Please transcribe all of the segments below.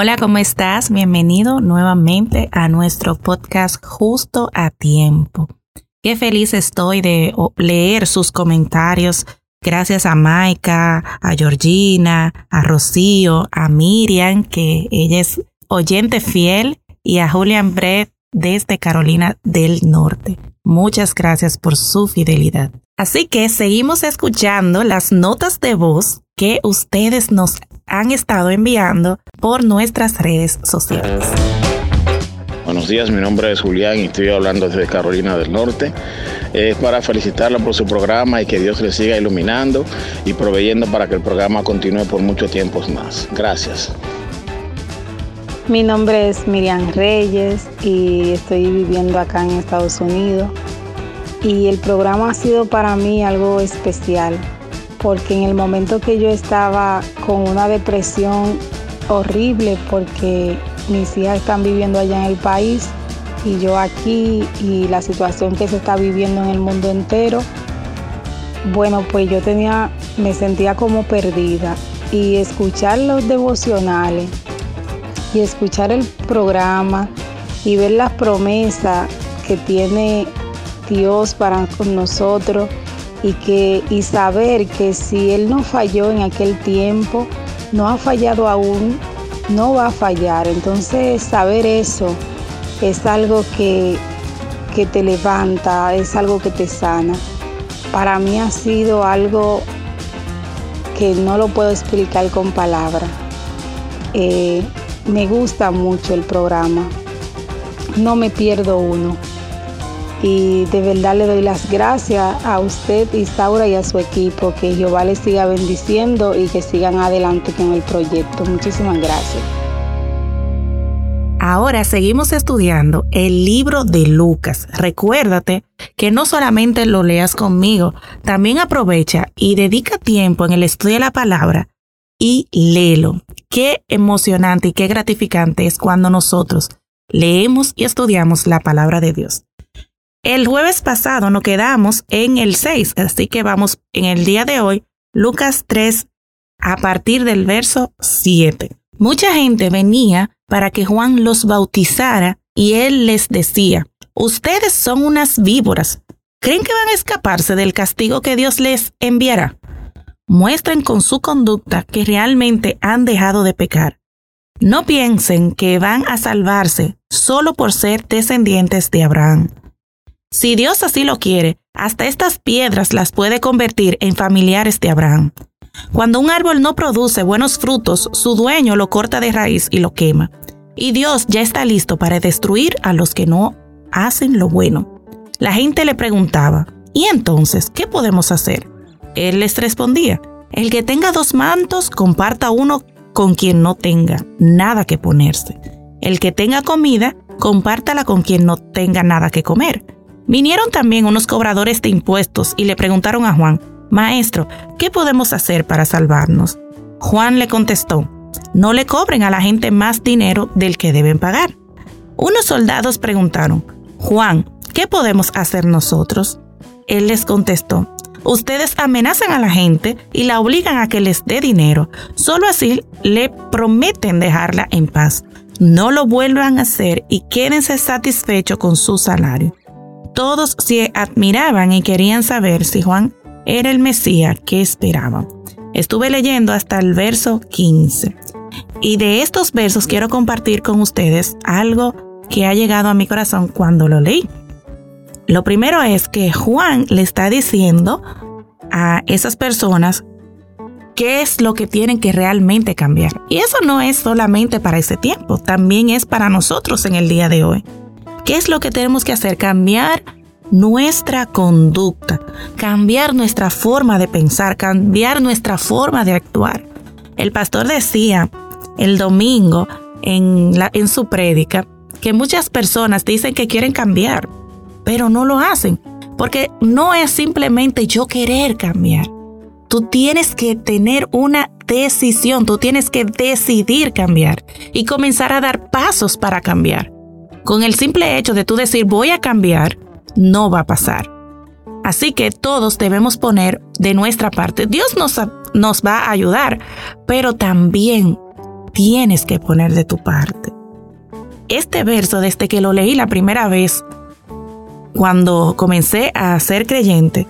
Hola, ¿cómo estás? Bienvenido nuevamente a nuestro podcast Justo a Tiempo. Qué feliz estoy de leer sus comentarios. Gracias a Maika, a Georgina, a Rocío, a Miriam, que ella es oyente fiel, y a Julian Brett desde Carolina del Norte. Muchas gracias por su fidelidad. Así que seguimos escuchando las notas de voz que ustedes nos han estado enviando por nuestras redes sociales. Buenos días, mi nombre es Julián y estoy hablando desde Carolina del Norte. Es para felicitarlo por su programa y que Dios le siga iluminando y proveyendo para que el programa continúe por mucho tiempo más. Gracias. Mi nombre es Miriam Reyes y estoy viviendo acá en Estados Unidos. Y el programa ha sido para mí algo especial porque en el momento que yo estaba con una depresión horrible porque mis hijas están viviendo allá en el país y yo aquí y la situación que se está viviendo en el mundo entero, bueno, pues yo tenía, me sentía como perdida. Y escuchar los devocionales y escuchar el programa y ver las promesas que tiene Dios para con nosotros y que y saber que si él no falló en aquel tiempo, no ha fallado aún, no va a fallar. Entonces, saber eso es algo que, que te levanta, es algo que te sana. Para mí ha sido algo que no lo puedo explicar con palabras. Eh, me gusta mucho el programa. No me pierdo uno y de verdad le doy las gracias a usted, Isaura, y a su equipo. Que Jehová les siga bendiciendo y que sigan adelante con el proyecto. Muchísimas gracias. Ahora seguimos estudiando el libro de Lucas. Recuérdate que no solamente lo leas conmigo, también aprovecha y dedica tiempo en el estudio de la palabra y léelo. Qué emocionante y qué gratificante es cuando nosotros leemos y estudiamos la palabra de Dios. El jueves pasado nos quedamos en el 6, así que vamos en el día de hoy, Lucas 3, a partir del verso 7. Mucha gente venía para que Juan los bautizara y él les decía, ustedes son unas víboras. ¿Creen que van a escaparse del castigo que Dios les enviará? Muestren con su conducta que realmente han dejado de pecar. No piensen que van a salvarse solo por ser descendientes de Abraham. Si Dios así lo quiere, hasta estas piedras las puede convertir en familiares de Abraham. Cuando un árbol no produce buenos frutos, su dueño lo corta de raíz y lo quema. Y Dios ya está listo para destruir a los que no hacen lo bueno. La gente le preguntaba, ¿y entonces qué podemos hacer? Él les respondía, el que tenga dos mantos, comparta uno con quien no tenga nada que ponerse. El que tenga comida, compártala con quien no tenga nada que comer. Vinieron también unos cobradores de impuestos y le preguntaron a Juan, Maestro, ¿qué podemos hacer para salvarnos? Juan le contestó, no le cobren a la gente más dinero del que deben pagar. Unos soldados preguntaron, Juan, ¿qué podemos hacer nosotros? Él les contestó, ustedes amenazan a la gente y la obligan a que les dé dinero. Solo así le prometen dejarla en paz. No lo vuelvan a hacer y quédense satisfechos con su salario. Todos se admiraban y querían saber si Juan era el Mesías que esperaban. Estuve leyendo hasta el verso 15. Y de estos versos quiero compartir con ustedes algo que ha llegado a mi corazón cuando lo leí. Lo primero es que Juan le está diciendo a esas personas qué es lo que tienen que realmente cambiar. Y eso no es solamente para ese tiempo, también es para nosotros en el día de hoy. ¿Qué es lo que tenemos que hacer? Cambiar nuestra conducta, cambiar nuestra forma de pensar, cambiar nuestra forma de actuar. El pastor decía el domingo en, su prédica que muchas personas dicen que quieren cambiar, pero no lo hacen, porque no es simplemente yo querer cambiar. Tú tienes que tener una decisión, tú tienes que decidir cambiar y comenzar a dar pasos para cambiar. Con el simple hecho de tú decir voy a cambiar, no va a pasar. Así que todos debemos poner de nuestra parte. Dios nos, va a ayudar, pero también tienes que poner de tu parte. Este verso, desde que lo leí la primera vez, cuando comencé a ser creyente,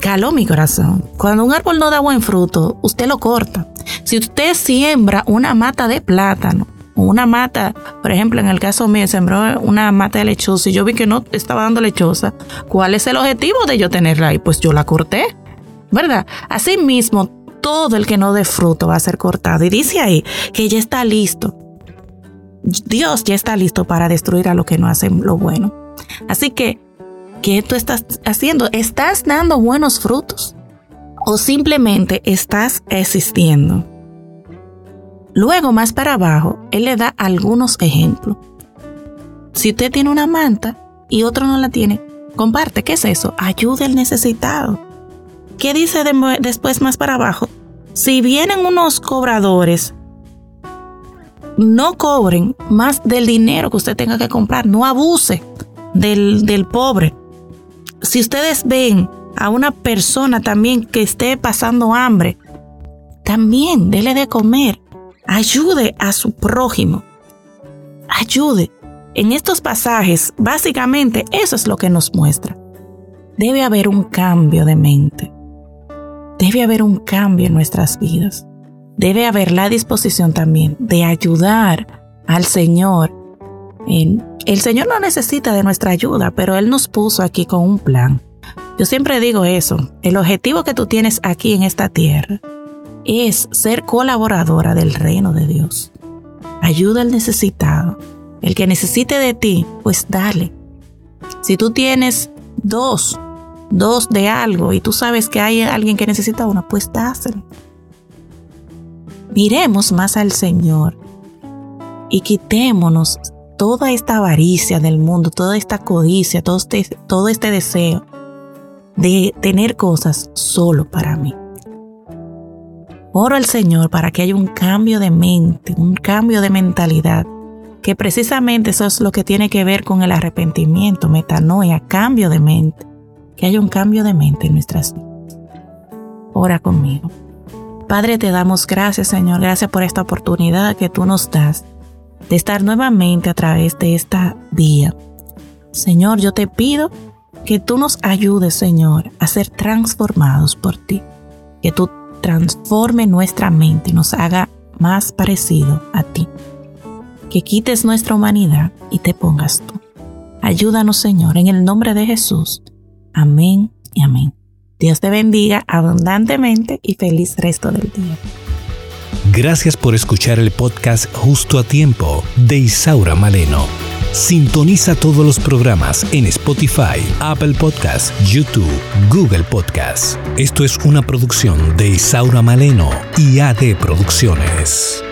caló mi corazón. Cuando un árbol no da buen fruto, usted lo corta. Si usted siembra una mata de plátano, una mata, por ejemplo, en el caso mío, sembró una mata de lechosa y yo vi que no estaba dando lechosa, ¿cuál es el objetivo de yo tenerla ahí? Pues yo la corté, ¿verdad? Asimismo, todo el que no dé fruto va a ser cortado. Y dice ahí que ya está listo. Dios ya está listo para destruir a lo que no hacen lo bueno. Así que ¿Qué tú estás haciendo? ¿Estás dando buenos frutos? ¿O simplemente estás existiendo? Luego, más para abajo, él le da algunos ejemplos. Si usted tiene una manta y otro no la tiene, comparte. ¿Qué es eso? Ayude al necesitado. ¿Qué dice después más para abajo? Si vienen unos cobradores, no cobren más del dinero que usted tenga que comprar. No abuse del, del pobre si ustedes ven a una persona también que esté pasando hambre, también dele de comer. Ayude a su prójimo. Ayude. En estos pasajes, básicamente, eso es lo que nos muestra. Debe haber un cambio de mente. Debe haber un cambio en nuestras vidas. Debe haber la disposición también de ayudar al Señor el Señor no necesita de nuestra ayuda, pero Él nos puso aquí con un plan. Yo siempre digo eso, el objetivo que tú tienes aquí en esta tierra es ser colaboradora del reino de Dios. Ayuda al necesitado. El que necesite de ti, pues dale. Si tú tienes dos, dos de algo y tú sabes que hay alguien que necesita uno, pues dáselo. Miremos más al Señor y quitémonos toda esta avaricia del mundo, toda esta codicia, todo este, todo este deseo de tener cosas solo para mí. Oro al Señor para que haya un cambio de mente, un cambio de mentalidad, que precisamente eso es lo que tiene que ver con el arrepentimiento, metanoia, cambio de mente, que haya un cambio de mente en nuestras vidas. Ora conmigo. Padre, te damos gracias, Señor, gracias por esta oportunidad que tú nos das de estar nuevamente a través de esta vía. Señor, yo te pido que tú nos ayudes, Señor, a ser transformados por ti. Que tú transforme nuestra mente y nos haga más parecido a ti. Que quites nuestra humanidad y te pongas tú. Ayúdanos, Señor, en el nombre de Jesús. Amén y amén. Dios te bendiga abundantemente y feliz resto del día. Gracias por escuchar el podcast Justo a Tiempo de Isaura Maleno. Sintoniza todos los programas en Spotify, Apple Podcasts, YouTube, Google Podcasts. Esto es una producción de Isaura Maleno y AD Producciones.